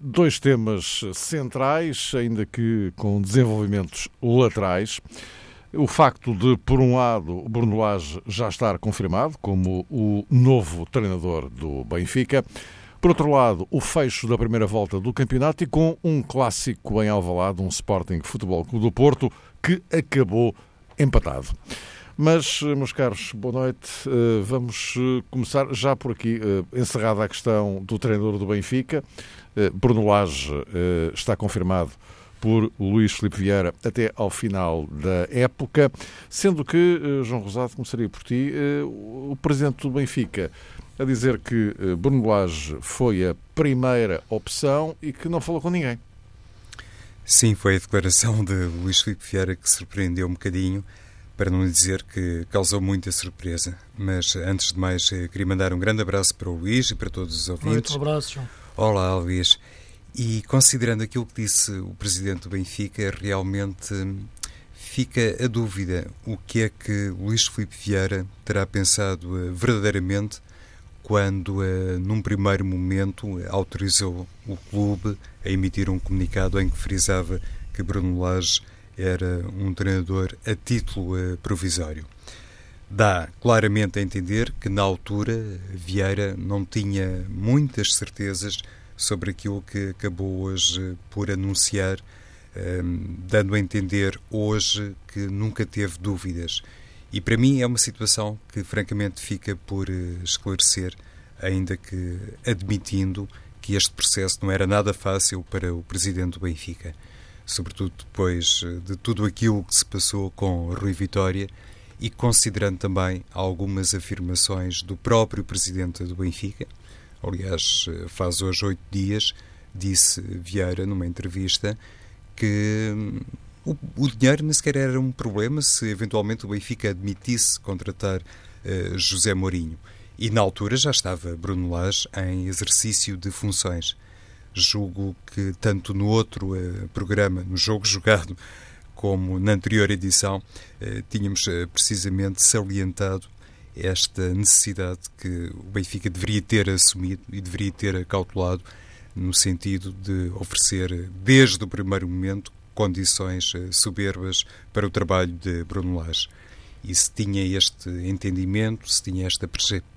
dois temas centrais, ainda que com desenvolvimentos laterais. O facto de, por um lado, Bruno Lage já estar confirmado como o novo treinador do Benfica. Por outro lado, o fecho da primeira volta do campeonato e com um clássico em Alvalade, um Sporting Futebol Clube do Porto, que acabou empatado. Mas, meus caros, boa noite. Eh, vamos eh, começar já por aqui, eh, encerrada a questão do treinador do Benfica. Bruno Lage está confirmado por Luís Filipe Vieira até ao final da época, sendo que, João Rosado, começaria por ti, o presidente do Benfica a dizer que Bruno Lage foi a primeira opção e que não falou com ninguém. Sim, foi a declaração de Luís Filipe Vieira que surpreendeu um bocadinho, para não dizer que causou muita surpresa. Mas antes de mais, eh, queria mandar um grande abraço para o Luís e para todos os ouvintes. Um abraço, João. Olá, Luís. E considerando aquilo que disse o presidente do Benfica, realmente hum, fica a dúvida o que é que Luís Filipe Vieira terá pensado uh, verdadeiramente quando, uh, num primeiro momento, autorizou o clube a emitir um comunicado em que frisava que Bruno Lage era um treinador a título provisório. Dá claramente a entender que, na altura, Vieira não tinha muitas certezas sobre aquilo que acabou hoje por anunciar, um, ehm, dando a entender hoje que nunca teve dúvidas. E para mim é uma situação que, francamente, fica por uh, esclarecer, ainda que admitindo que este processo não era nada fácil para o presidente do Benfica, sobretudo depois eh, de tudo aquilo que se passou com Rui Vitória e considerando também algumas afirmações do próprio presidente do Benfica. Aliás, faz hoje oito dias, disse Vieira numa entrevista que hum, o, o, dinheiro nem sequer era um problema se eventualmente o Benfica admitisse contratar uh, José Mourinho. E na altura já estava Bruno Lage em exercício de funções. Julgo que tanto no outro uh, programa, no jogo jogado, como na anterior edição, uh, tínhamos uh, precisamente salientado esta necessidade que o Benfica deveria ter assumido e deveria ter acautelado no sentido de oferecer, desde o primeiro momento, condições soberbas para o trabalho de Bruno Lage. E se tinha este entendimento, se tinha esta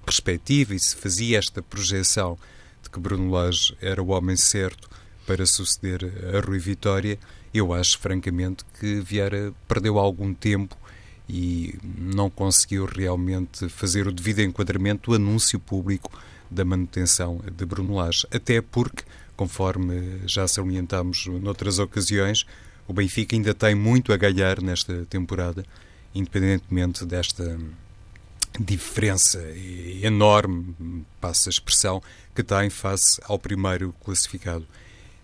perspectiva e se fazia esta projeção de que Bruno Lage era o homem certo para suceder a Rui Vitória, eu acho francamente que Vieira perdeu algum tempo e não conseguiu realmente fazer o devido enquadramento do anúncio público da manutenção de Bruno Lage, até porque, conforme já salientamos noutras ocasiões, o Benfica ainda tem muito a ganhar nesta temporada independentemente desta diferença enorme, passa a expressão, que tem face ao primeiro classificado.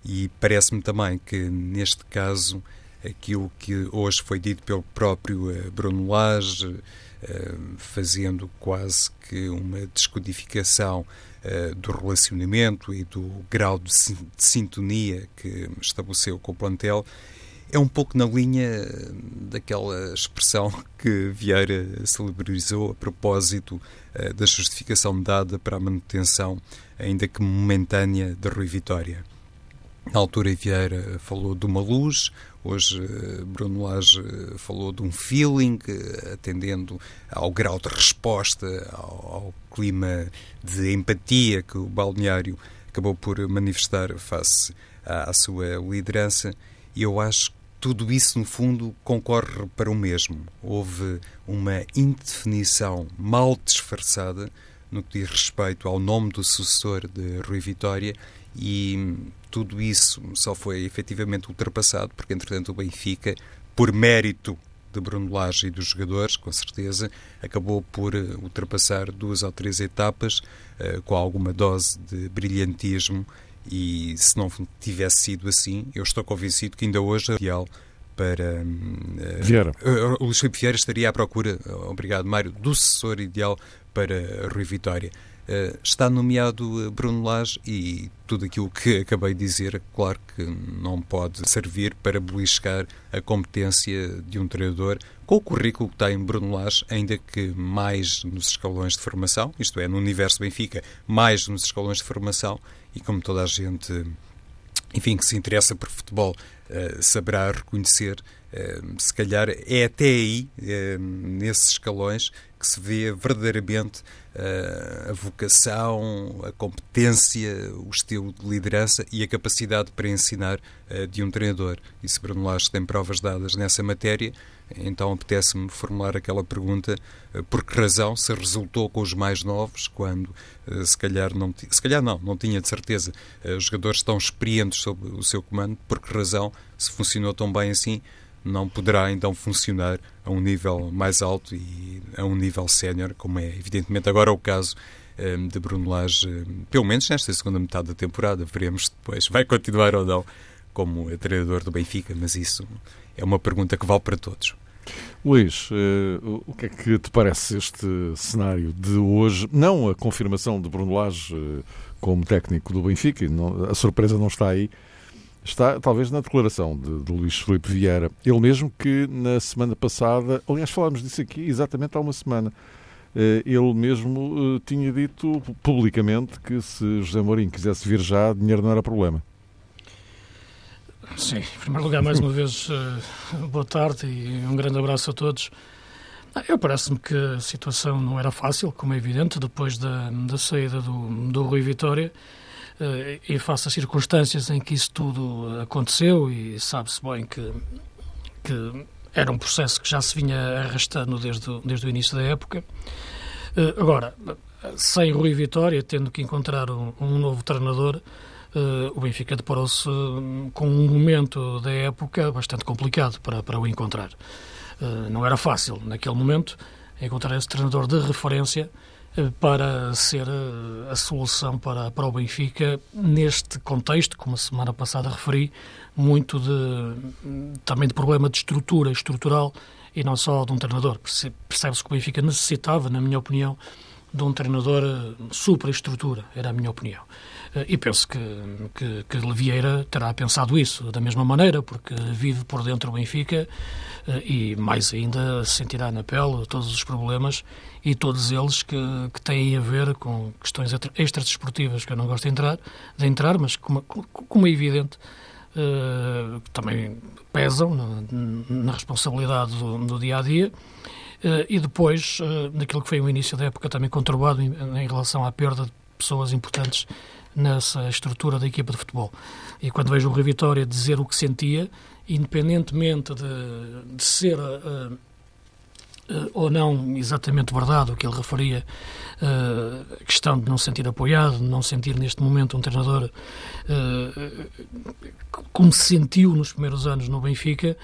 E parece-me também que, neste caso, aquilo que hoje foi dito pelo próprio eh, Bruno Lage, eh, fazendo quase que uma descodificação eh, do relacionamento e do grau de sintonia que estabeleceu com o plantel, é um pouco na linha daquela expressão que Vieira celebrizou a propósito da justificação dada para a manutenção, ainda que momentânea, da Rui Vitória. Na altura, Vieira falou de uma luz, hoje uh, Bruno Lage falou de um feeling, atendendo ao grau de resposta, ao, ao clima de empatia que o balneário acabou por manifestar face à, à sua liderança. E eu acho tudo isso, no fundo, concorre para o mesmo. Houve uma indefinição mal disfarçada no que diz respeito ao nome do sucessor de Rui Vitória e tudo isso só foi efetivamente ultrapassado porque, entretanto, o Benfica, por mérito de Bruno Lage e dos jogadores, com certeza, acabou por ultrapassar duas ou três etapas uh, com alguma dose de brilhantismo E se não tivesse sido assim, eu estou convencido que ainda hoje é ideal para uh, Vieira. Uh, o Luís Filipe Vieira estaria à procura, obrigado Mário, do sucessor ideal para Rui Vitória. Uh, está nomeado Bruno Lage e tudo aquilo que acabei de dizer, claro que não pode servir para beliscar a competência de um treinador com o currículo que tem Bruno Lage, ainda que mais nos escalões de formação, isto é, no universo Benfica, mais nos escalões de formação, e como toda a gente, enfim, que se interessa por futebol, uh, saberá reconhecer, se calhar é até aí, nesses escalões, que se vê verdadeiramente a vocação, a competência, o estilo de liderança e a capacidade para ensinar de um treinador. E se Bruno Lage tem provas dadas nessa matéria, então apetece-me formular aquela pergunta: eh, por que razão se resultou com os mais novos, quando se calhar não, se calhar não, não tinha de certeza, jogadores estão experientes sob o seu comando, por que razão, se funcionou tão bem assim, não poderá então funcionar a um nível mais alto e a um nível sénior, como é evidentemente agora o caso de Bruno Lage, pelo menos nesta segunda metade da temporada. Veremos depois. Vai continuar ou não como treinador do Benfica, mas isso é uma pergunta que vale para todos. Luís, uh, o que é que te parece este cenário de hoje? Não a confirmação de Bruno Lage uh, como técnico do Benfica, a surpresa não está aí, está talvez na declaração de, de Luís Felipe Vieira. Ele mesmo que na semana passada, aliás, falámos disso aqui exatamente há uma semana, uh, ele mesmo tinha dito publicamente que se José Mourinho quisesse vir já, dinheiro não era problema. Sim, em primeiro lugar, mais uma vez, eh, boa tarde e um grande abraço a todos. Ah, eu parece-me que a situação não era fácil, como é evidente, depois da, da saída do, do Rui Vitória eh, e face às circunstâncias em que isso tudo aconteceu e sabe-se bem que, que era um processo que já se vinha arrastando desde o, desde o início da época. Eh, agora, sem Rui Vitória, tendo que encontrar um, um novo treinador, uh, o Benfica deparou-se hum, com um momento da época bastante complicado para, para o encontrar. Não era fácil, naquele momento, encontrar esse treinador de referência para ser a solução para, para o Benfica neste contexto, como a semana passada referi, muito de também de problema de estrutura estrutural e não só de um treinador. Percebe-se que o Benfica necessitava, na minha opinião, de um treinador superestrutura, era a minha opinião. Eh, e penso que, que, que Vieira terá pensado isso da mesma maneira, porque vive por dentro do Benfica eh, e, mais ainda, sentirá na pele todos os problemas e todos eles que, que têm a ver com questões extradesportivas que eu não gosto de entrar, de entrar mas como, como é evidente, uh, também pesam na, na responsabilidade do, do, dia a dia. Uh, e depois, uh, naquilo que foi o início da época, também conturbado em, em relação à perda de pessoas importantes nessa estrutura da equipa de futebol. E quando vejo o Rui Vitória dizer o que sentia, independentemente de, de ser uh, uh, ou não exatamente verdade o que ele referia, uh, a questão de não sentir apoiado, de não sentir neste momento um treinador como se sentiu nos primeiros anos no Benfica,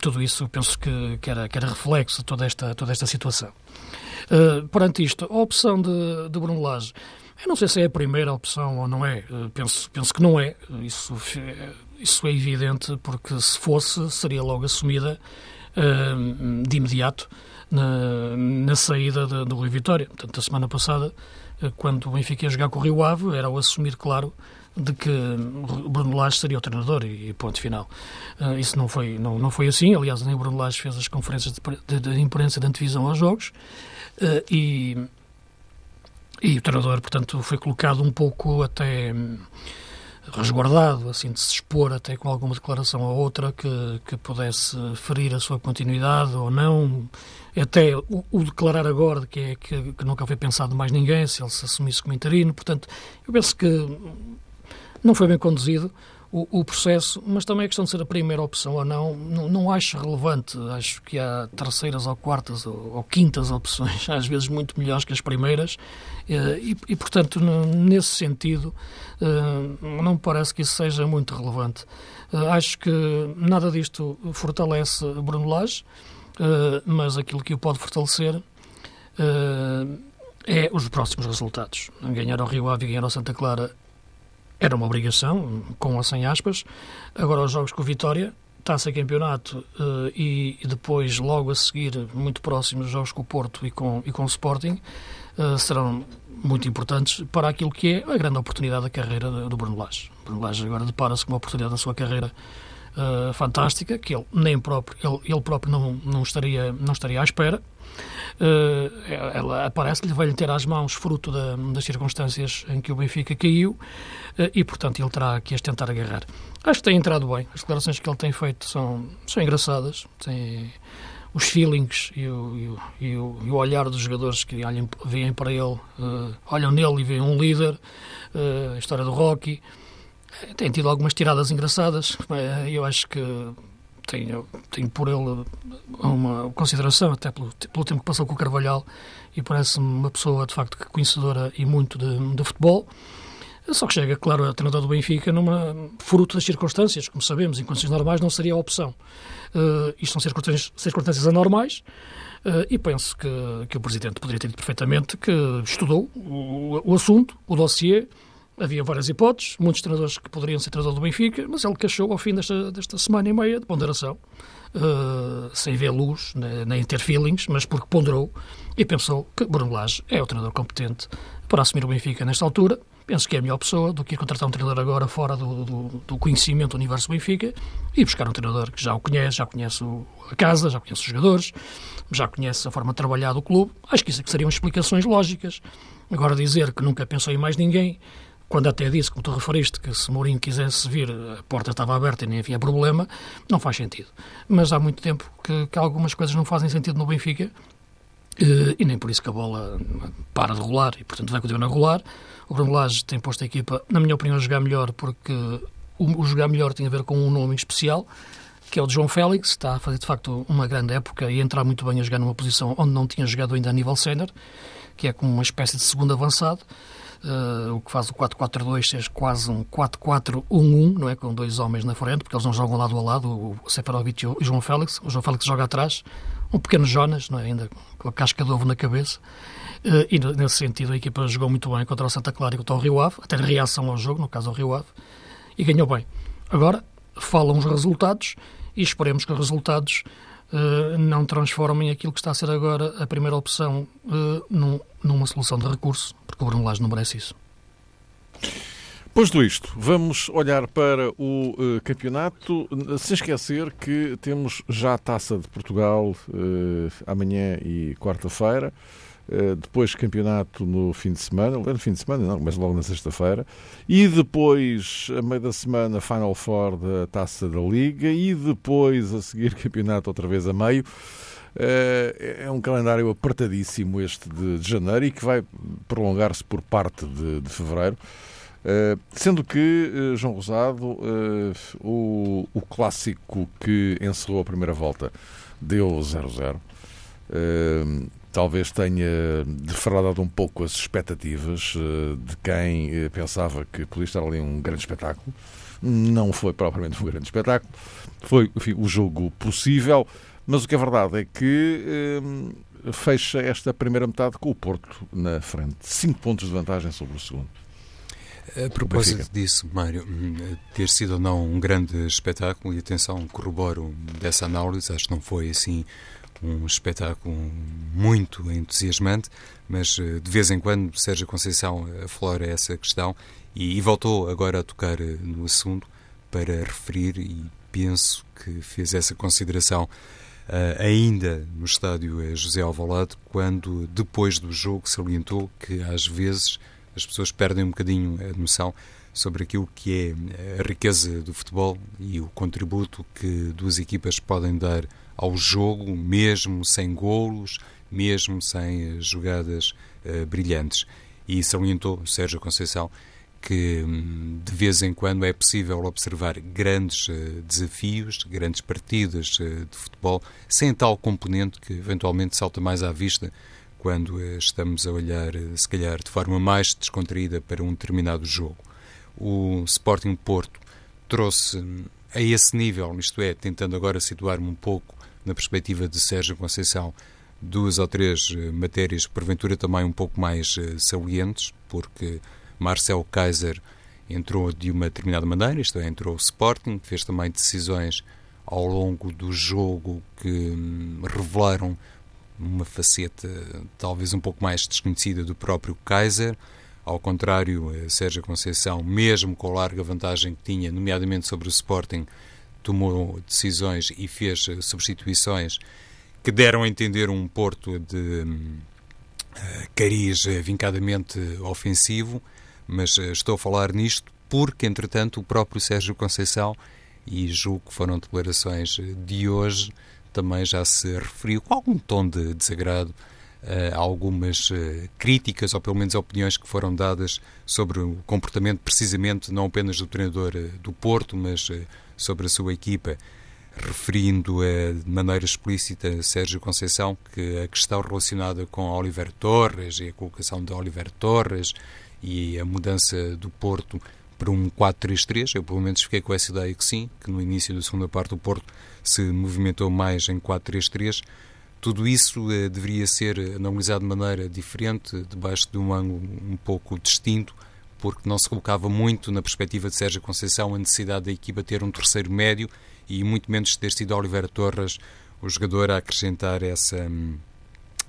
tudo isso penso que, que, era, que era reflexo de toda esta, toda esta situação. perante isto, a opção de, de Bruno Lage eu não sei se é a primeira opção ou não é. Eh, penso, penso que não é. Isso, isso é evidente, porque se fosse, seria logo assumida de imediato na, na saída do Rui Vitória. Portanto, a semana passada, eh, quando o Benfica ia jogar com o Rio Ave, era o assumir, claro, de que Bruno Lage seria o treinador e, ponto final. Isso não foi, não, não foi assim. Aliás, nem Bruno Lage fez as conferências de, de, de imprensa de antevisão aos jogos. E e o treinador, portanto, foi colocado um pouco até hum, resguardado, assim, de se expor até com alguma declaração ou outra que, que pudesse ferir a sua continuidade ou não. Até o, o declarar agora que, é, que, que, nunca foi pensado mais ninguém, se ele se assumisse como interino. Portanto, eu penso que não foi bem conduzido o, o, processo, mas também a questão de ser a primeira opção ou não, não, não acho relevante. Acho que há terceiras ou quartas ou, ou, quintas opções, às vezes muito melhores que as primeiras, eh, e, e portanto, nesse sentido, eh, não me parece que isso seja muito relevante. Eh, acho que nada disto fortalece Bruno Lage, mas aquilo que o pode fortalecer é os próximos resultados. Ganhar ao Rio Ave e ganhar ao Santa Clara era uma obrigação, com ou sem aspas. Agora, os jogos com o Vitória, taça campeonato uh, e, e, depois, logo a seguir, muito próximos, jogos com o Porto e com, e com o Sporting, uh, serão muito importantes para aquilo que é a grande oportunidade da carreira do Bruno Lage. Bruno Lage agora depara-se com uma oportunidade da sua carreira uh, fantástica, que ele nem próprio, ele, ele próprio não, não, estaria, não estaria à espera. Uh, ela parece-lhe vai-lhe ter às mãos fruto da, das circunstâncias em que o Benfica caiu uh, e, portanto, ele terá que as tentar agarrar. Acho que tem entrado bem. As declarações que ele tem feito são, são engraçadas. Tem os feelings e o, e o, e o, olhar dos jogadores que olham, veem para ele, uh, olham nele e veem um líder. a história do Rocky tem tido algumas tiradas engraçadas. Eu acho que tenho, tenho por ele uma consideração, até pelo, pelo tempo que passou com o Carvalhal, e parece-me uma pessoa, de facto, conhecedora e muito de, de futebol. Só que chega, claro, a treinador do Benfica numa fruto das circunstâncias, como sabemos, em condições normais não seria a opção. Uh, isto são circunstâncias, circunstâncias anormais uh, e penso que, que o Presidente poderia ter dito perfeitamente que estudou o, o assunto, o dossiê, Havia várias hipóteses, muitos treinadores que poderiam ser treinador do Benfica, mas ele cachou ao fim desta, desta semana e meia de ponderação, uh, sem ver luz, né, nem ter feelings, mas porque ponderou e pensou que Bruno Lage é o treinador competente para assumir o Benfica nesta altura. Penso que é a melhor pessoa do que ir contratar um treinador agora fora do, do, do conhecimento do universo Benfica e buscar um treinador que já o conhece, já conhece a casa, já conhece os jogadores, já conhece a forma de trabalhar do clube. Acho que isso é seriam explicações lógicas. Agora dizer que nunca pensou em mais ninguém quando até disse, como tu referiste, que se Mourinho quisesse vir, a porta estava aberta e nem havia problema, não faz sentido. Mas há muito tempo que, que algumas coisas não fazem sentido no Benfica eh, e nem por isso que a bola para de rolar e, portanto, vai continuar a rolar. O Bruno Lage tem posto a equipa, na minha opinião, a jogar melhor porque o, o jogar melhor tem a ver com um nome especial, que é o de João Félix, está a fazer de facto uma grande época e entrar muito bem a jogar numa posição onde não tinha jogado ainda a nível sénior, que é como uma espécie de segundo avançado. Uh, o que faz o 4-4-2 ser quase um 4-4-1-1, não é? Com dois homens na frente, porque eles não jogam lado a lado, o Seferovic e o João Félix. O João Félix joga atrás, um pequeno Jonas, não é? Ainda com a casca de ovo na cabeça. Uh, e nesse sentido a equipa jogou muito bem contra o Santa Clara e contra o Rio Ave, até reação ao jogo, no caso ao Rio Ave, e ganhou bem. Agora, falam os resultados e esperemos que os resultados uh, não transformem aquilo que está a ser agora a primeira opção num, numa solução de recurso, porque o Bruno não merece isso. Posto isto, vamos olhar para o uh, campeonato, sem esquecer que temos já a Taça de Portugal amanhã e quarta-feira. Eh, depois campeonato no fim de semana, no fim de semana não, mas logo na sexta-feira, e depois, a meio da semana, Final Four da Taça da Liga, e depois, a seguir, campeonato outra vez a meio. Eh, é um calendário apertadíssimo este de, janeiro e que vai prolongar-se por parte de, de fevereiro. Uh, sendo que, João Rosado, o, o clássico que encerrou a primeira volta deu 0-0 talvez tenha defraudado um pouco as expectativas eh, de quem eh, pensava que podia estar ali um grande espetáculo. Não foi propriamente um grande espetáculo, foi enfim, o jogo possível, mas o que é verdade é que eh, fecha esta primeira metade com o Porto na frente. Cinco pontos de vantagem sobre o segundo. A propósito disso, Mário, hum, ter sido ou não um grande espetáculo, e atenção, corroboro dessa análise, acho que não foi assim um espetáculo muito entusiasmante, mas eh, de vez em quando Sérgio Conceição aflora essa questão e, e voltou agora a tocar eh, no assunto para referir e penso que fez essa consideração uh, ainda no estádio José Alvalade, quando depois do jogo salientou que às vezes as pessoas perdem um bocadinho a noção sobre aquilo que é a riqueza do futebol e o contributo que duas equipas podem dar ao jogo, mesmo sem golos, mesmo sem jogadas uh, brilhantes. E salientou Sérgio Conceição que hum, de vez em quando é possível observar grandes uh, desafios, grandes partidas uh, de futebol, sem tal componente que eventualmente salta mais à vista quando estamos a olhar, se calhar, de forma mais descontraída para um determinado jogo. O Sporting Porto trouxe hum, a esse nível, isto é, tentando agora situar-me um pouco na perspectiva de Sérgio Conceição, duas ou três eh, matérias, porventura também um pouco mais uh, salientes, porque Marcel Kaiser entrou de uma determinada maneira, isto é, entrou o Sporting, fez também decisões ao longo do jogo que hum, revelaram uma faceta talvez um pouco mais desconhecida do próprio Kaiser. Ao contrário, eh, Sérgio Conceição, mesmo com a larga vantagem que tinha, nomeadamente sobre o Sporting, tomou decisões e fez eh, substituições que deram a entender um Porto de hum, eh, cariz vincadamente ofensivo, mas estou a falar nisto porque, entretanto, o próprio Sérgio Conceição, e julgo que foram declarações de hoje, também já se referiu com algum tom de desagrado a algumas críticas, ou pelo menos opiniões que foram dadas sobre o comportamento, precisamente, não apenas do treinador do Porto, mas sobre a sua equipa, referindo de maneira explícita Sérgio Conceição que a questão relacionada com Oliver Torres e a colocação de Oliver Torres e a mudança do Porto para um 4-3-3, eu pelo menos fiquei com essa ideia que sim, que no início da segunda parte do Porto se movimentou mais em 4-3-3. Tudo isso eh, deveria ser analisado de maneira diferente, debaixo de um ângulo um pouco distinto, porque não se colocava muito na perspectiva de Sérgio Conceição a necessidade da equipa ter um terceiro médio e muito menos ter sido Oliveira Torres o jogador a acrescentar essa hum,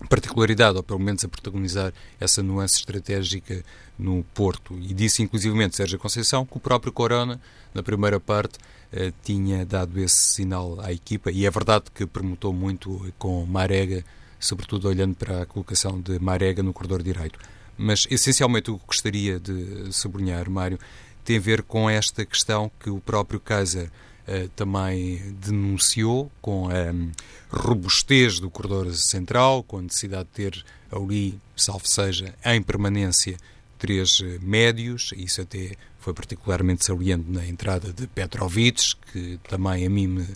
particularidade, ou pelo menos a protagonizar essa nuance estratégica no Porto. E disse inclusivamente Sérgio Conceição que o próprio Corona, na primeira parte, eh, tinha dado esse sinal à equipa, e é verdade que permutou muito com Marega, sobretudo olhando para a colocação de Marega no corredor direito. Mas, essencialmente, o que gostaria de sublinhar, Mário, tem a ver com esta questão que o próprio Kaiser uh, também denunciou, com a um, robustez do corredor central, com a necessidade de ter ali, salvo seja, em permanência, três uh, médios, isso até foi particularmente saliente na entrada de Petrovic, que também a mim me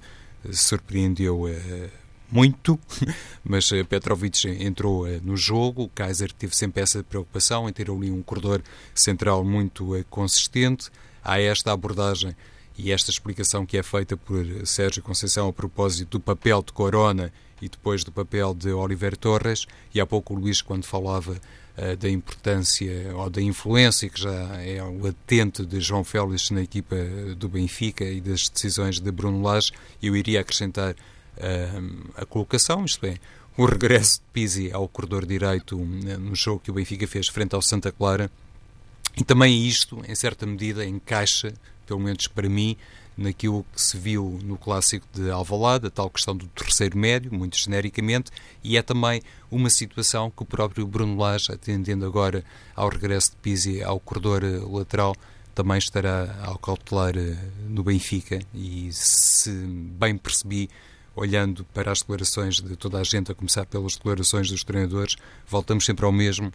surpreendeu uh, muito, mas eh, Petrovic entrou eh, no jogo. O Kaiser teve sempre essa preocupação em ter ali um corredor central muito eh, consistente. Há esta abordagem e esta explicação que é feita por Sérgio Conceição a propósito do papel de Corona e depois do papel de Oliver Torres. E há pouco o Luís, quando falava uh, da importância ou da influência que já é latente de João Félix na equipa do Benfica e das decisões de Bruno Lage, eu iria acrescentar a colocação, isto é, o regresso de Pizzi ao corredor direito no jogo que o Benfica fez frente ao Santa Clara. E também isto, em certa medida, encaixa, pelo menos para mim, naquilo que se viu no clássico de Alvalade, a tal questão do terceiro médio, muito genericamente, e é também uma situação que o próprio Bruno Lage, atendendo agora ao regresso de Pizzi ao corredor lateral, também estará ao cautelar eh, no Benfica e se bem percebi, olhando para as declarações de toda a gente, a começar pelas declarações dos treinadores, voltamos sempre ao mesmo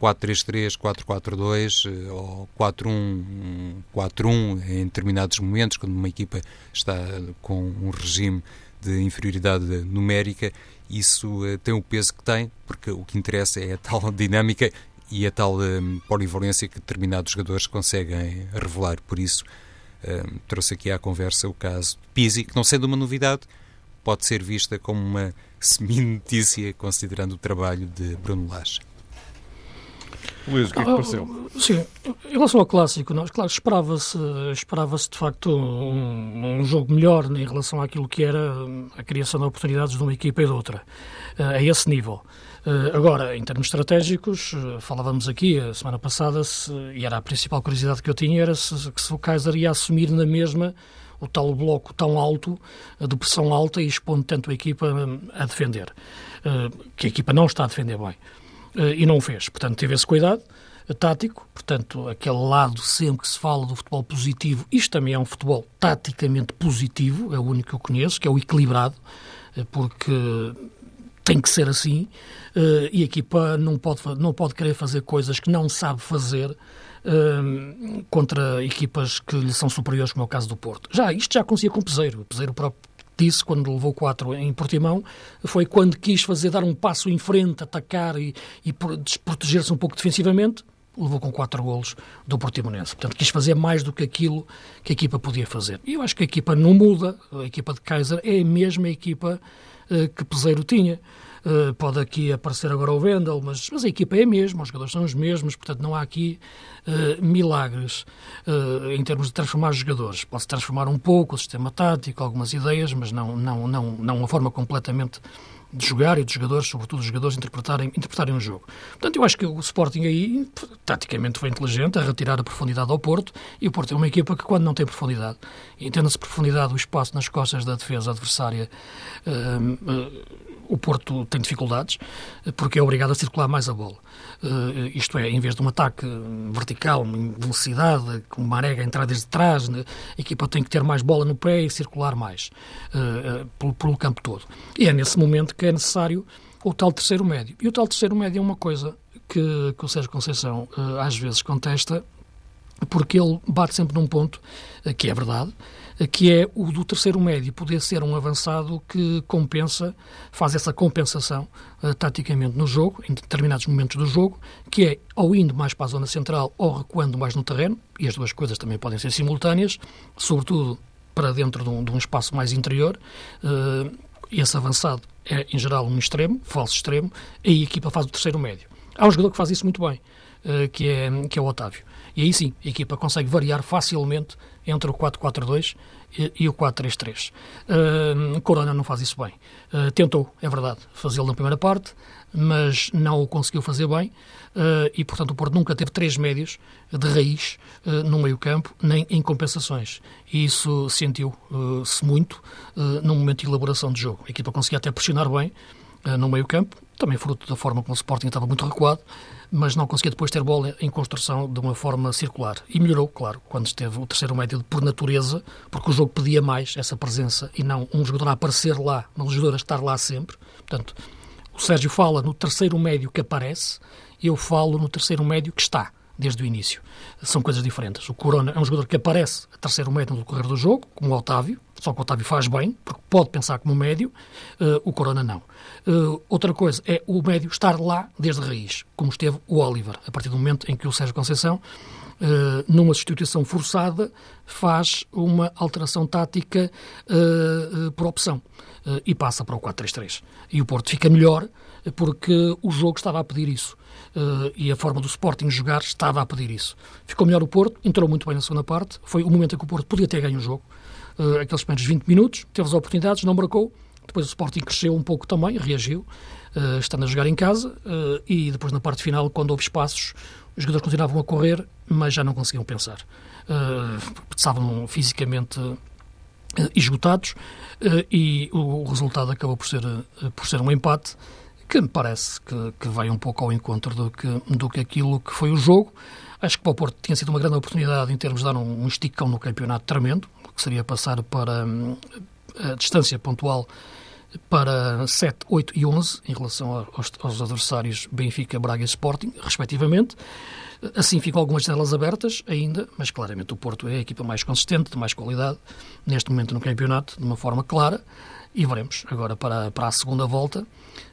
4-3-3, 4-4-2 eh, ou 4-1-4-1 em determinados momentos, quando uma equipa está com um regime de inferioridade numérica, isso uh, tem o peso que tem, porque o que interessa é a tal dinâmica e a tal um, polivalência que determinados jogadores conseguem revelar. Por isso, um, trouxe aqui à conversa o caso de Pizzi, que não sendo uma novidade, pode ser vista como uma semi-notícia, considerando o trabalho de Bruno Lage. Luís, o que é que pareceu? Ah, sim, em relação ao clássico, nós, claro, esperava-se esperava de facto um, um, jogo melhor em relação àquilo que era a criação de oportunidades de uma equipa e de outra, ah, a esse nível. Ah, agora, em termos estratégicos, falávamos aqui a semana passada, se, e era a principal curiosidade que eu tinha, era se, se o Kaiser ia assumir na mesma o tal bloco tão alto, de pressão alta e expondo tanto a equipa hum, a defender, eh, que a equipa não está a defender bem. Eh, e não o fez. Portanto, teve esse cuidado eh, tático, portanto, aquele lado sempre que se fala do futebol positivo, isto também é um futebol taticamente positivo, é o único que eu conheço, que é o equilibrado, porque tem que ser assim, e a equipa não pode, não pode querer fazer coisas que não sabe fazer uh, contra equipas que lhe são superiores, como é o caso do Porto. Já, isto já acontecia com o Peseiro. O Peseiro próprio disse, quando levou 4 em Portimão, foi quando quis fazer dar um passo em frente, atacar e, e desproteger-se um pouco defensivamente, levou com 4 golos do Portimonense. Portanto, quis fazer mais do que aquilo que a equipa podia fazer. E eu acho que a equipa não muda, a equipa de Kaiser é a mesma equipa uh, que Peseiro tinha. Uh, pode aqui aparecer agora o Wendel, mas, mas a equipa é a mesma, os jogadores são os mesmos, portanto não há aqui uh, milagres uh, em termos de transformar os jogadores. Pode-se transformar um pouco o sistema tático, algumas ideias, mas não, não, não, não uma forma completamente de jogar e dos jogadores, sobretudo os jogadores, interpretarem, interpretarem o jogo. Portanto, eu acho que o Sporting aí, taticamente, foi inteligente a retirar a profundidade ao Porto e o Porto é uma equipa que, quando não tem profundidade, entenda-se profundidade, o espaço nas costas da defesa adversária. Uh, uh, o Porto tem dificuldades porque é obrigado a circular mais a bola. Uh, isto é, em vez de um ataque vertical, em velocidade, com uma arega a entrar desde trás, né, a equipa tem que ter mais bola no pé e circular mais uh, uh, pelo, pelo campo todo. E é nesse momento que é necessário o tal terceiro médio. E o tal terceiro médio é uma coisa que, que o Sérgio Conceição às vezes contesta, porque ele bate sempre num ponto que é verdade, que é o do terceiro médio poder ser um avançado que compensa, faz essa compensação uh, taticamente no jogo, em determinados momentos do jogo, que é ou indo mais para a zona central ou recuando mais no terreno, e as duas coisas também podem ser simultâneas, sobretudo para dentro de um, de um espaço mais interior. Uh, esse avançado é, em geral, um extremo, falso extremo, e a equipa faz o terceiro médio. Há um jogador que faz isso muito bem, que, é, que é o Otávio. E aí sim, a equipa consegue variar facilmente entre o 4-4-2 e, e, o 4-3-3. Uh, Corona não faz isso bem. Uh, tentou, é verdade, fazê-lo na primeira parte, mas não o conseguiu fazer bem uh, e, portanto, o Porto nunca teve três médios de raiz no meio-campo, nem em compensações. E isso sentiu-se muito no momento de elaboração de jogo. A equipa conseguia até pressionar bem no meio-campo, também fruto da forma como o Sporting estava muito recuado, mas não conseguia depois ter bola em construção de uma forma circular. E melhorou, claro, quando esteve o terceiro médio por natureza, porque o jogo pedia mais essa presença e não um jogador a aparecer lá, um jogador a estar lá sempre. Portanto, o Sérgio fala no terceiro médio que aparece, eu falo no terceiro médio que está desde o início. São coisas diferentes. O Corona é um jogador que aparece a terceiro médio no decorrer do jogo, como o Otávio, só que o Otávio faz bem, porque pode pensar como médio, uh, o Corona não. Uh, outra coisa é o médio estar lá desde a raiz, como esteve o Oliver, a partir do momento em que o Sérgio Conceição, uh, numa substituição forçada, faz uma alteração tática por opção e passa para o 4-3-3. E o Porto fica melhor porque o jogo estava a pedir isso. E a forma do Sporting jogar estava a pedir isso. Ficou melhor o Porto, entrou muito bem na segunda parte, foi o momento em que o Porto podia ter ganho o jogo, uh, aqueles primeiros 20 minutos, teve as oportunidades, não marcou, depois o Sporting cresceu um pouco também, reagiu, uh, estando a jogar em casa, e depois na parte final, quando houve espaços, os jogadores continuavam a correr, mas já não conseguiam pensar. estavam fisicamente esgotados, e o resultado acabou por ser, por ser um empate, que me parece que, que vai um pouco ao encontro do que, do que aquilo que foi o jogo. Acho que para o Porto tinha sido uma grande oportunidade em termos de dar um, um esticão no campeonato tremendo, que seria passar para hum, a distância pontual para 7, 8 e 11 em relação aos, aos adversários Benfica, Braga e Sporting, respectivamente. Assim ficam algumas janelas abertas ainda, mas claramente o Porto é a equipa mais consistente, de mais qualidade, neste momento no campeonato, de uma forma clara, e veremos agora para, para a segunda volta.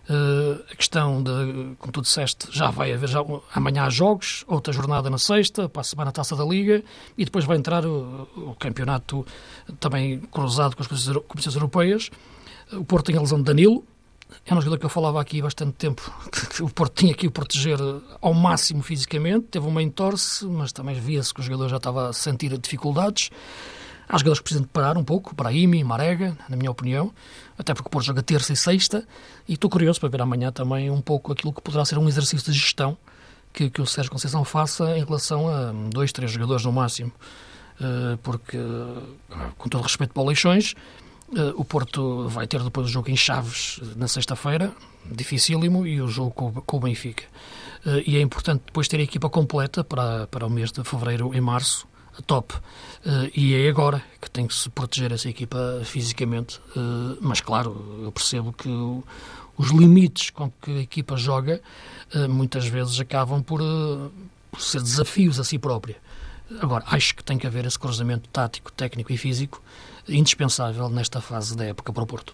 Uh, a questão de, como tu disseste, já vai haver já, amanhã jogos, outra jornada na sexta, para a semana a taça da Liga, e depois vai entrar o, o campeonato também cruzado com as competições europeias. O Porto tem a lesão de Danilo, é um jogador que eu falava aqui bastante tempo, que o Porto tinha que o proteger ao máximo fisicamente, teve uma entorse, mas também via-se que o jogador já estava a sentir dificuldades. Há jogadores que precisam de parar um pouco, Brahimi, Marega, na minha opinião, até porque o Porto joga terça e sexta, e estou curioso para ver amanhã também um pouco aquilo que poderá ser um exercício de gestão que, que o Sérgio Conceição faça em relação a dois, três jogadores no máximo, eh, porque, com todo respeito para o Leixões, eh, o Porto vai ter depois o jogo em Chaves na sexta-feira, dificílimo, e o jogo com, o Benfica. Eh, e é importante depois ter a equipa completa para, para o mês de fevereiro e março, top. Uh, e é agora que tem que se proteger essa equipa fisicamente. Uh, mas, claro, eu percebo que o, os limites com que a equipa joga uh, muitas vezes acabam por, por, ser desafios a si própria. Agora, acho que tem que haver esse cruzamento tático, técnico e físico indispensável nesta fase da época para o Porto.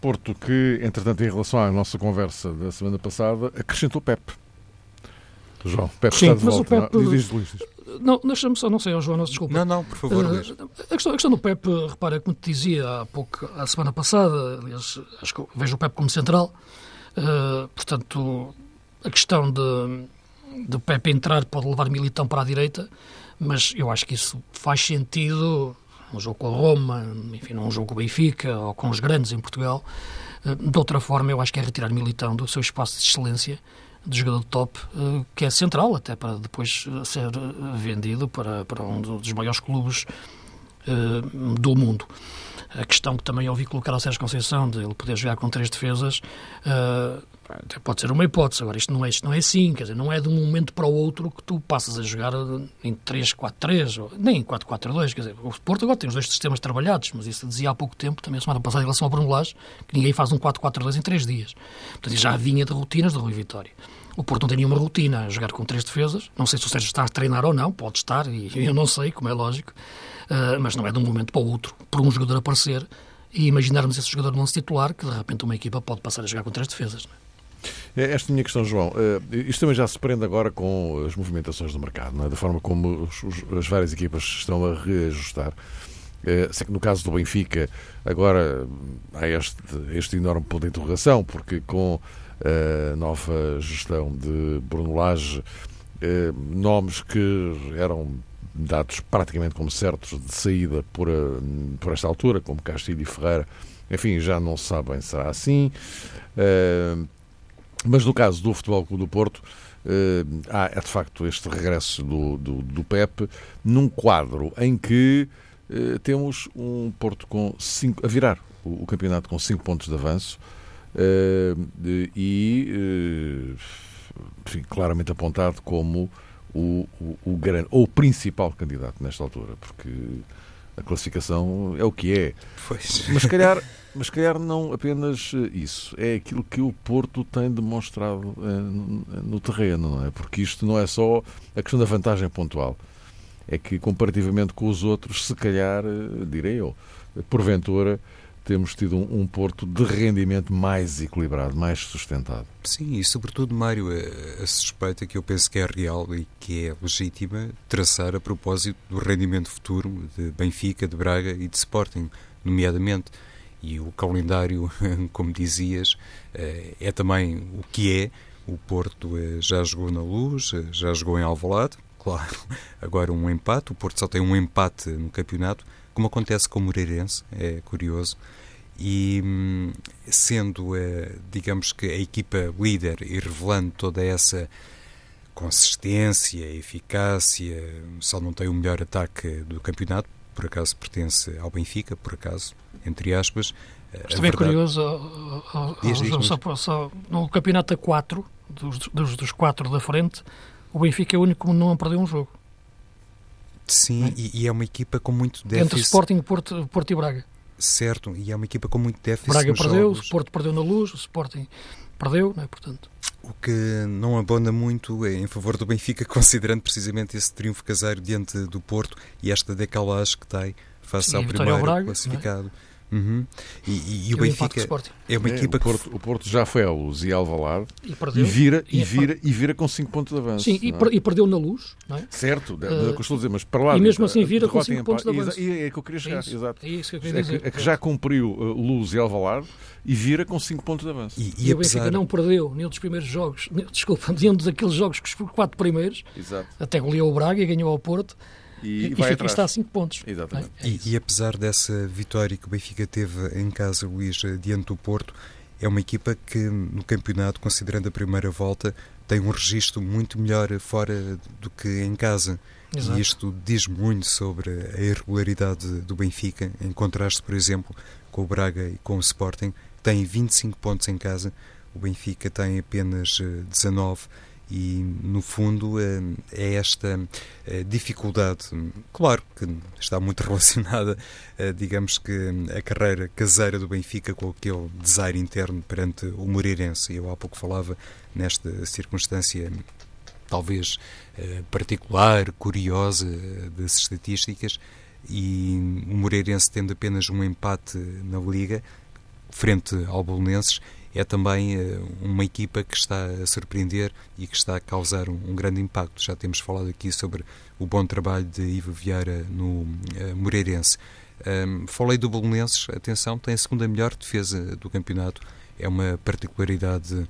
Porto, que, entretanto, em relação à nossa conversa da semana passada, acrescentou Pep João, Pepe Sim, está de mas volta. O Pepe... Não, diz, diz, diz. Não, deixa-me só, não sei, João, não, desculpa. Não, não, por favor, uh, a, questão, a questão do Pepe, repara, como te dizia há pouco, a semana passada, aliás, acho que vejo o Pepe como central, uh, portanto, a questão de, de Pepe entrar pode levar Militão para a direita, mas eu acho que isso faz sentido um jogo com a Roma, enfim, num jogo com o Benfica ou com os grandes em Portugal. Uh, de outra forma, eu acho que é retirar Militão do seu espaço de excelência de jogador top, eh, que é central até para depois eh, ser eh, vendido para, para um dos maiores clubes do mundo. A questão que também ouvi colocar ao Sérgio Conceição de ele poder jogar com três defesas pode ser uma hipótese. Agora, isto não, é, isto não é assim, quer dizer, não é de um momento para o outro que tu passas a jogar em 3-4-3, nem em 4-4-2. Quer dizer, o Porto agora tem os dois sistemas trabalhados, mas isso dizia há pouco tempo, também a semana passada, em relação ao Bruno Lage, que ninguém faz um 4-4-2 em 3 dias. Portanto, já vinha de rotinas de Rui Vitória. O Porto não tem nenhuma rotina a jogar com três defesas. Não sei se o Sérgio está a treinar ou não, pode estar, e eu não sei, como é lógico, uh, mas não é de um momento para o outro, por um jogador aparecer e imaginarmos esse jogador não se titular, que de repente uma equipa pode passar a jogar com três defesas. É? é esta minha questão, João, uh, isto também já se prende agora com as movimentações do mercado, é? da forma como as várias equipas estão a reajustar. Sei que no caso do Benfica, agora há este, este enorme ponto de interrogação, porque com a nova gestão de Bruno Lage, nomes que eram dados praticamente como certos de saída por, por esta altura, como Castilho e Ferreira, enfim, já não sabem se será assim. Mas no caso do Futebol Clube do Porto, há é de facto este regresso do, do, do Pep num quadro em que temos um Porto com cinco, a virar o, campeonato com 5 pontos de avanço. Eh, e eh, enfim, claramente apontado como o, o, o grande, ou o principal candidato nesta altura, porque a classificação é o que é. Pois. Mas se calhar, mas calhar não apenas isso, é aquilo que o Porto tem demonstrado eh, no terreno, não é? Porque isto não é só a questão da vantagem pontual. É que comparativamente com os outros, se calhar, direi eu, porventura, temos tido um, um, Porto de rendimento mais equilibrado, mais sustentado. Sim, e sobretudo, Mário, a, a, suspeita que eu penso que é real e que é legítima traçar a propósito do rendimento futuro de Benfica, de Braga e de Sporting, nomeadamente. E o calendário, como dizias, eh, é também o que é. O Porto eh, já jogou na Luz, eh, já jogou em Alvalade, claro, agora um empate. O Porto só tem um empate no campeonato como acontece com o Moreirense, é curioso. E hum, sendo, eh, digamos que, a equipa líder e revelando toda essa consistência, eficácia, só não tem o melhor ataque do campeonato, por acaso pertence ao Benfica, por acaso, entre aspas. Mas também é verdade... curioso, diz, diz, só, só, no campeonato a 4, dos, dos, dos quatro da frente, o Benfica é o único que não perdeu um jogo. Sim, é? E, e, é uma equipa com muito déficit. Entre Sporting, Porto, Porto e Braga. Certo, e é uma equipa com muito déficit. Braga perdeu, jogos. o Porto perdeu na luz, o Sporting perdeu, não é? Portanto. O que não abona muito é em favor do Benfica, considerando precisamente esse triunfo caseiro diante do Porto e esta decalagem que tem face Sim, ao primeiro Braga, é? Uhum. E, e, e, o Benfica é uma é, equipa o Porto, que... o Porto já foi à luz e Alvalade e, perdeu, e vira e, vira e vira com 5 pontos de avanço. Sim, é? e, perdeu na luz, não é? Certo, uh, estou a dizer, mas para lá. E mesmo assim vira com 5 pontos de avanço. E é que eu queria chegar, é isso, exato. É isso que eu queria dizer. É que, é que já cumpriu uh, luz e Alvalade e vira com 5 pontos de avanço. E, e, e o Benfica não perdeu nenhum dos primeiros jogos, desculpa, nenhum daqueles jogos que os quatro primeiros, exato. até goleou o Braga e ganhou ao Porto e, e, vai e está a 5 pontos. Exatamente. É? E, e, apesar dessa vitória que o Benfica teve em casa, Luís, diante do Porto, é uma equipa que no campeonato, considerando a primeira volta, tem um registro muito melhor fora do que em casa. Exato. E isto diz muito sobre a irregularidade do Benfica, em contraste, por exemplo, com o Braga e com o Sporting, que têm 25 pontos em casa, o Benfica tem apenas 19 eh, e, no fundo, é, é esta é, dificuldade, claro que está muito relacionada, é, digamos que, a carreira caseira do Benfica com aquele desaire interno perante o Moreirense. Eu há pouco falava nesta circunstância talvez particular, curiosa das estatísticas, e o Moreirense tendo apenas um empate na Liga, frente ao Bolonenses, é também uma equipa que está a surpreender e que está a causar um, grande impacto. Já temos falado aqui sobre o bom trabalho de Ivo Vieira no Moreirense. Um, falei do Bolonenses, atenção, tem a segunda melhor defesa do campeonato. É uma particularidade uh,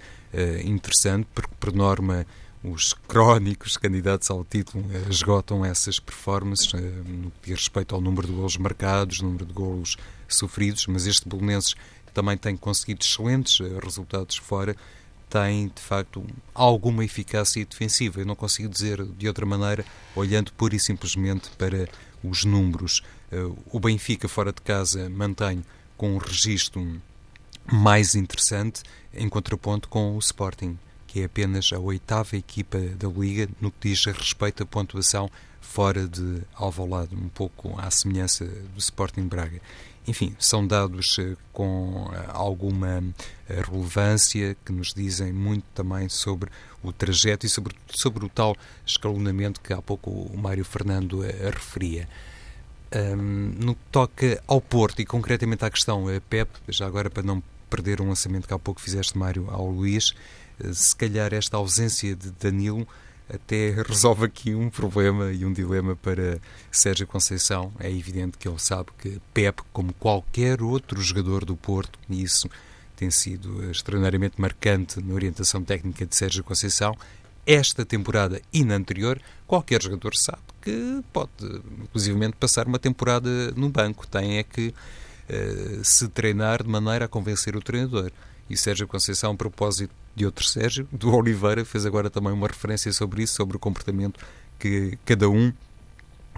interessante, porque, por norma, os crónicos candidatos ao título esgotam essas performances no que diz respeito ao número de golos marcados, número de golos sofridos, mas este Bolonenses também tem conseguido excelentes resultados fora, tem de facto alguma eficácia defensiva. Eu não consigo dizer de outra maneira, olhando pura e simplesmente para os números. O Benfica, fora de casa, mantém com um registro mais interessante, em contraponto com o Sporting, que é apenas a oitava equipa da Liga no que diz respeito à pontuação fora de Alvalade, um pouco à semelhança do Sporting Braga. Enfim, são dados eh, com eh, alguma eh, relevância que nos dizem muito também sobre o trajeto e sobre, sobre o tal escalonamento que há pouco o Mário Fernando referia. Um, no que toca ao Porto e concretamente à questão Pep, já agora para não perder um lançamento que há pouco fizeste, Mário, ao Luís, se calhar esta ausência de Danilo até resolve aqui um problema e um dilema para Sérgio Conceição. É evidente que ele sabe que Pep, como qualquer outro jogador do Porto, e isso tem sido extraordinariamente marcante na orientação técnica de Sérgio Conceição, esta temporada e na anterior, qualquer jogador sabe que pode, inclusivamente, passar uma temporada no banco. Tem é que uh, se treinar de maneira a convencer o treinador. E Sérgio Conceição, a propósito de outro Sérgio, do Oliveira, fez agora também uma referência sobre isso, sobre o comportamento que cada um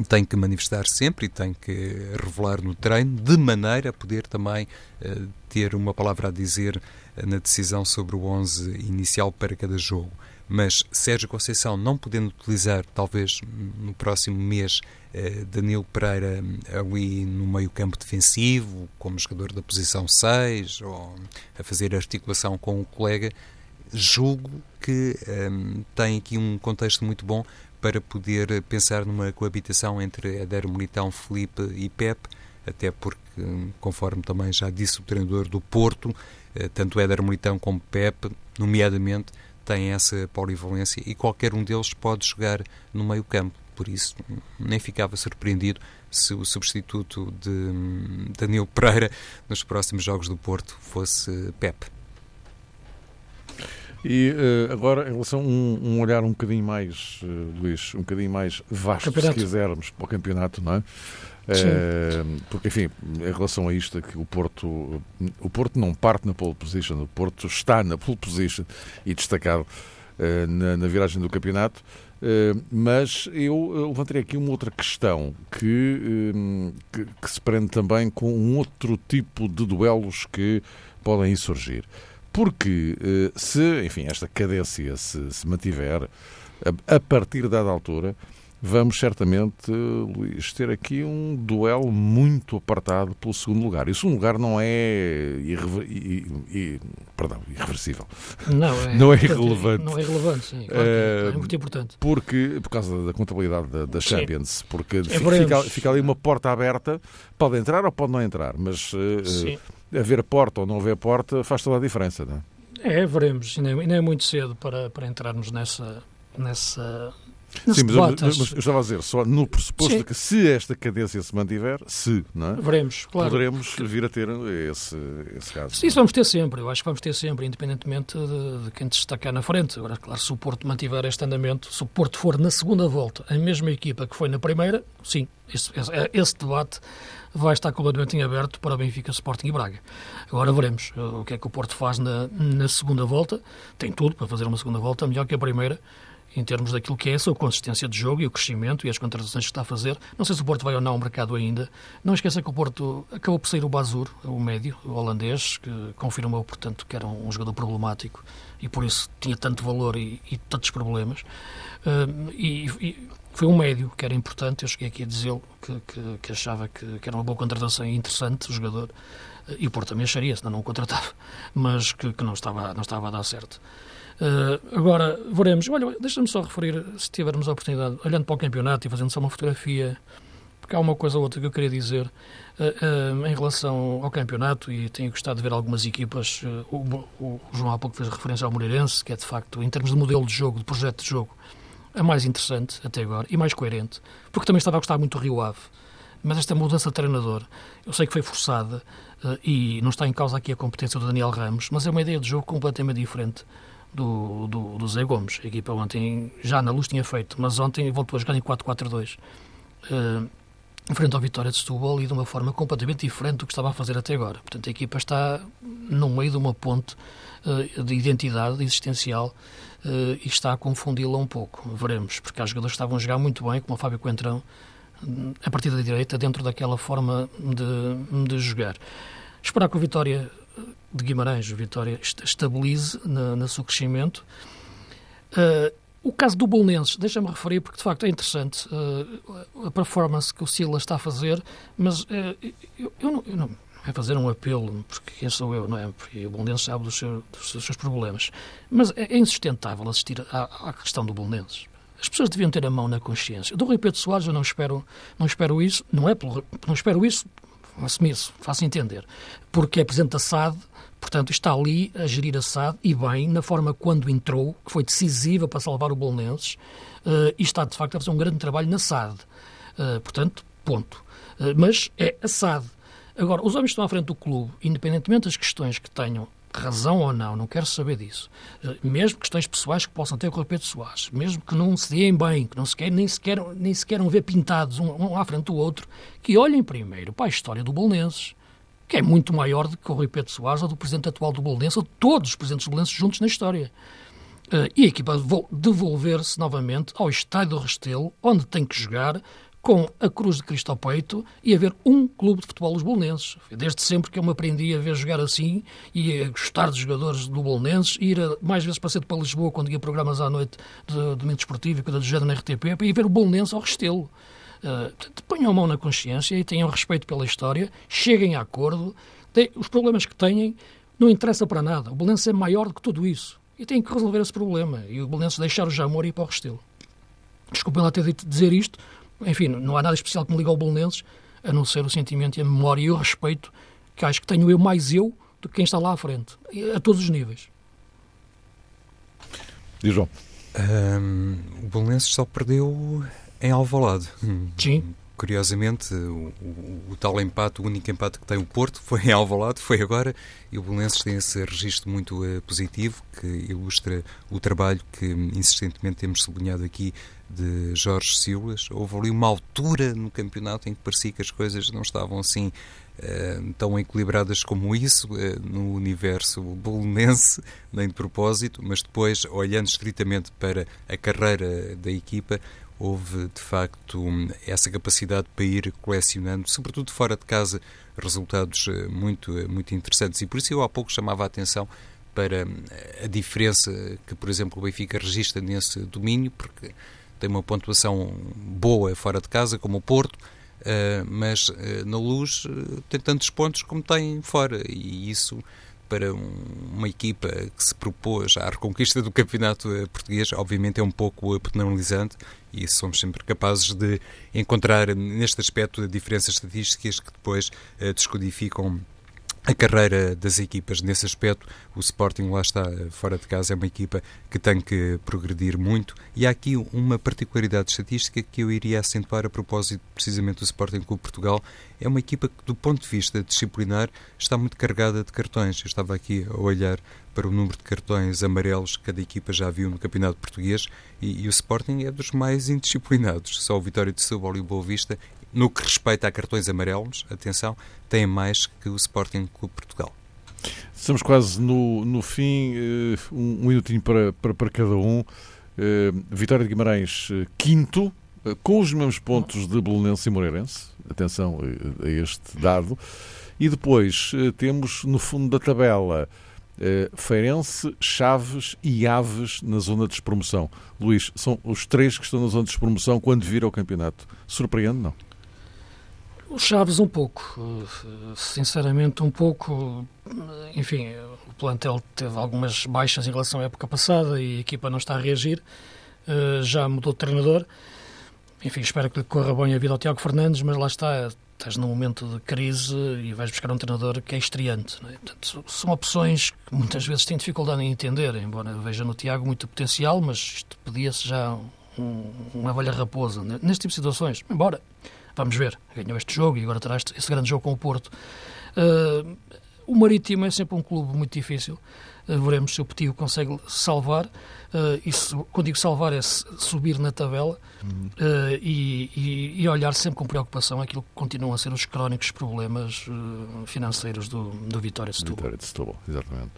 tem que manifestar sempre e tem que revelar no treino, de maneira a poder também uh, ter uma palavra a dizer uh, na decisão sobre o 11 inicial para cada jogo mas Sérgio Conceição não podendo utilizar, talvez no próximo mês, eh, Danilo Pereira eh, ali no meio campo defensivo, como jogador da posição 6, ou a fazer articulação com o colega, julgo que um, eh, tem aqui um contexto muito bom para poder pensar numa coabitação entre Éder Militão, Felipe e Pep, até porque, conforme também já disse o treinador do Porto, tanto Éder Militão como Pep, nomeadamente, têm essa polivalência e qualquer um deles pode jogar no meio campo. Por isso, nem ficava surpreendido se o substituto de hum, Danilo Pereira nos próximos jogos do Porto fosse Pep. E uh, agora, em relação a um, um, olhar um bocadinho mais, uh, Luís, um bocadinho mais vasto, campeonato. se quisermos, para o campeonato, não é? Uh, porque, enfim, em relação a isto, que o Porto, o Porto não parte na pole position, o Porto está na pole position e destacado na, na, viragem do campeonato. mas eu levantaria aqui uma outra questão que, que, que se prende também com um outro tipo de duelos que podem surgir. Porque eh, se, enfim, esta cadência se, se mantiver, a, a partir dada altura, vamos certamente, Luís, ter aqui um duelo muito apartado pelo segundo lugar. E o segundo lugar não é irrever, i, i, perdão, irreversível. Não é, não é irrelevante. Não é relevante, sim. Claro é, é, muito importante. Porque, por causa da contabilidade da, da Champions, porque é fica, fica, ali uma porta aberta, pode entrar ou pode não entrar, mas uh, haver porta ou não haver porta faz toda a diferença, não é? É, veremos. Ainda é muito cedo para, para entrarmos nessa, nessa, Sim, mas eu, mas eu, estava a dizer, só no pressuposto Sim. de que se esta cadência se mantiver, se, não é? Veremos, claro. Poderemos vir a ter esse, esse caso. Sim, isso vamos ter sempre, eu acho que vamos ter sempre, independentemente de, de quem destacar na frente. Agora, claro, se o Porto mantiver este andamento, se o Porto for na segunda volta a mesma equipa que foi na primeira, sim, esse, esse, esse debate vai estar completamente em aberto para Benfica, Sporting e Braga. Agora veremos eh, o que é que o Porto faz na, na segunda volta. Tem tudo para fazer uma segunda volta melhor que a primeira em termos daquilo que é a sua consistência de jogo e o crescimento e as contratações que está a fazer. Não sei se o Porto vai ou não ao mercado ainda. Não esqueça que o Porto acabou por sair o Bazur, o médio, o holandês, que confirmou, portanto, que era um jogador problemático e por isso tinha tanto valor e, e tantos problemas. Uh, e, e, foi um médio que era importante, eu cheguei aqui a dizê-lo, que, que, que, achava que, que, era uma boa contratação e interessante o jogador, e o Porto também acharia, senão não o contratava, mas que, que não, estava, não estava a dar certo. Uh, agora, veremos. Olha, deixa-me só referir, se tivermos a oportunidade, olhando para o campeonato e fazendo só uma fotografia porque há uma coisa ou outra que eu queria dizer uh, uh, em relação ao campeonato e tenho gostado de ver algumas equipas. O, o, João há pouco fez referência ao Moreirense, que é de facto, em termos de modelo de jogo, de projeto de jogo, a mais interessante até agora e mais coerente, porque também estava a gostar muito do Rio Ave. Mas esta mudança de treinador, eu sei que foi forçada e não está em causa aqui a competência do Daniel Ramos, mas é uma ideia de jogo completamente diferente do, do, do Zé Gomes. A equipa ontem, já na luz tinha feito, mas ontem voltou a jogar em 4-4-2. Uh, frente ao Vitória de Setúbal e de uma forma completamente diferente do que estava a fazer até agora. Portanto, a equipa está no meio de uma ponte uh, de identidade existencial uh, e está a confundi-la um pouco. Veremos, porque há jogadores que estavam a jogar muito bem, como o Fábio Coentrão, a partir da direita, dentro daquela forma de, de jogar. Esperar que o Vitória de Guimarães, o Vitória, estabilize na, no seu crescimento. Uh, o caso do Bolonenses, deixa-me referir, porque de facto é interessante uh, a performance que o Silas está a fazer, mas uh, eu, eu, não, eu não é fazer um apelo, porque quem sou eu, não é? Porque o Bolonenses sabe dos, dos seus problemas. Mas é, é insustentável assistir à, à, questão do Bolonenses. As pessoas deviam ter a mão na consciência. Do Rui Pedro Soares eu não espero, não espero isso, não é pelo, não espero isso, assumi isso, faço entender, porque é presidente da SAD, Portanto, está ali a gerir a SAD e bem, na forma quando entrou, que foi decisiva para salvar o Bolonenses, uh, e está, de facto, a fazer um grande trabalho na SAD. Uh, portanto, ponto. Uh, mas é a SAD. Agora, os homens que estão à frente do clube, independentemente das questões que tenham razão ou não, não quero saber disso. Mesmo questões pessoais que possam ter com o Pedro Soares, mesmo que não se deem bem, que não se querem, nem, se queiram, nem se queiram ver pintados um, um à frente do outro, que olhem primeiro para a história do Bolonenses que é muito maior do que o Rui Pedro Soares ou do presidente atual do Bolonense, ou de todos os presidentes do Bolonense juntos na história. Uh, e a equipa devolver-se novamente ao estádio do Restelo, onde tem que jogar, com a cruz de Cristo ao peito e haver um clube de futebol dos bolonenses. Desde sempre que eu me aprendi a ver jogar assim e a gostar dos jogadores do bolonenses, ir a, mais vezes para para Lisboa quando ia programas à noite de domingo esportivo e coisa do género na RTP, ir ver o bolonense ao Restelo. Uh, ponham a mão na consciência e tenham respeito pela história, cheguem a acordo. os problemas que têm não interessa para nada. O Belenense é maior do que tudo isso e tem que resolver esse problema. E o Belenense deixar o Jamor e ir para o Restelo. Desculpem lá ter de dizer isto. Enfim, não há nada especial que me liga ao Belenenses, a não ser o sentimento e a memória e o respeito que acho que tenho eu mais eu do que quem está lá à frente, a todos os níveis. Diz João. Um, o Belenenses só perdeu em Alvalade. Sim. Curiosamente, o, o, o, tal empate, o único empate que tem o Porto foi em Alvalade, foi agora, e o Belenenses tem esse registro muito uh, positivo que ilustra o trabalho que insistentemente temos sublinhado aqui de Jorge Silas. Houve ali uma altura no campeonato em que parecia que as coisas não estavam assim uh, tão equilibradas como isso uh, no universo bolonense, nem de propósito, mas depois, olhando estritamente para a carreira da equipa, houve de facto essa capacidade para ir colecionando, sobretudo fora de casa, resultados eh, muito, eh, muito interessantes. E por isso eu há pouco chamava a atenção para eh, a diferença que, por exemplo, o Benfica registra nesse domínio, porque tem uma pontuação boa fora de casa, como o Porto, mas na luz tem tantos pontos como tem fora, e isso para uma equipa que se propôs à reconquista do campeonato português, obviamente é um pouco penalizante e somos sempre capazes de encontrar neste aspecto diferenças estatísticas que depois uh, descodificam a carreira das equipas nesse aspecto, o Sporting lá está fora de casa, é uma equipa que tem que progredir muito e há aqui uma particularidade estatística que eu iria acentuar a propósito precisamente do Sporting Clube Portugal. É uma equipa que, do ponto de vista disciplinar, está muito carregada de cartões. Eu estava aqui a olhar para o número de cartões amarelos que cada equipa já viu no Campeonato Português e, e o Sporting é dos mais indisciplinados. Só o Vitória de Setúbal e o Boa Vista no que respeita a cartões amarelos, atenção, tem mais que o Sporting Clube Portugal. Estamos quase no, no fim, uh, um, um minutinho para, para, para cada um. Uh, Vitória de Guimarães, uh, quinto, com os mesmos pontos de Belenense e Moreirense. Atenção a este dado. E depois temos no fundo da tabela Feirense, Chaves e Aves na zona de despromoção. Luís, são os três que estão na zona de despromoção quando vira o campeonato. Surpreende, não? O Chaves um pouco, sinceramente um pouco, enfim, o plantel teve algumas baixas em relação à época passada e a equipa não está a reagir, eh, já mudou de treinador. enfim, espero que lhe corra bem a vida ao Tiago Fernandes, mas lá está, estás num momento de crise e vais buscar um treinador que é estreante. É? Portanto, são opções que muitas vezes tenho dificuldade em entender, embora veja no Tiago muito potencial, mas isto pedia-se já um, uma velha raposa neste tipo de situações. Embora, vamos ver, ganhou este jogo e agora terá este, esse grande jogo com o Porto. Uh, o Marítimo é sempre um clube muito difícil. Uh, veremos se o Petit consegue salvar. Uh, isso, quando digo salvar, é subir na tabela uhum. uh, e, e, e, olhar sempre com preocupação aquilo que continuam a ser os crónicos problemas financeiros do, do Vitória de Setúbal. Vitória de Setúbal, exatamente.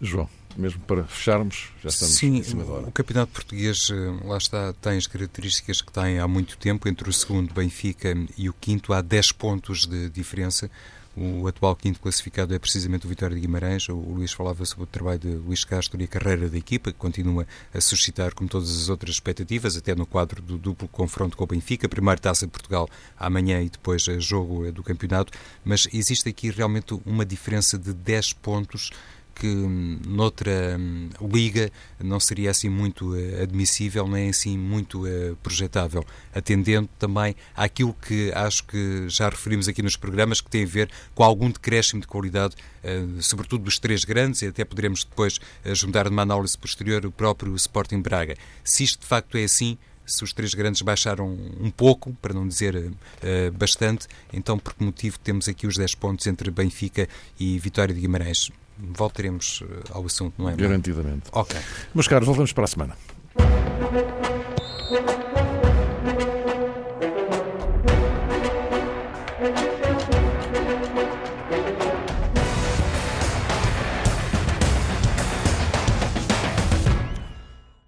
João, mesmo para fecharmos, já estamos Sim, em cima da hora. o campeonato português, lá está, tem as características que tem há muito tempo, entre o segundo Benfica e o quinto há 10 pontos de diferença. O atual quinto classificado é precisamente o Vitória de Guimarães. O Luís falava sobre o trabalho de Luís Castro e a carreira da equipa, que continua a suscitar, como todas as outras expectativas, até no quadro do duplo confronto com o Benfica. Primeiro Taça de Portugal amanhã e depois jogo do campeonato. Mas existe aqui realmente uma diferença de 10 pontos que hum, noutra hum, liga não seria assim muito uh, admissível, nem assim muito uh, projetável, atendendo também àquilo que acho que já referimos aqui nos programas, que tem a ver com algum decréscimo de qualidade, uh, sobretudo dos três grandes, e até poderemos depois juntar numa análise posterior o próprio Sporting Braga. Se isto de facto é assim, se os três grandes baixaram um pouco, para não dizer uh, bastante, então por que motivo temos aqui os 10 pontos entre Benfica e Vitória de Guimarães? Voltaremos eh, ao assunto, não é? Garantidamente. Ok. Meus caros, voltamos para a semana.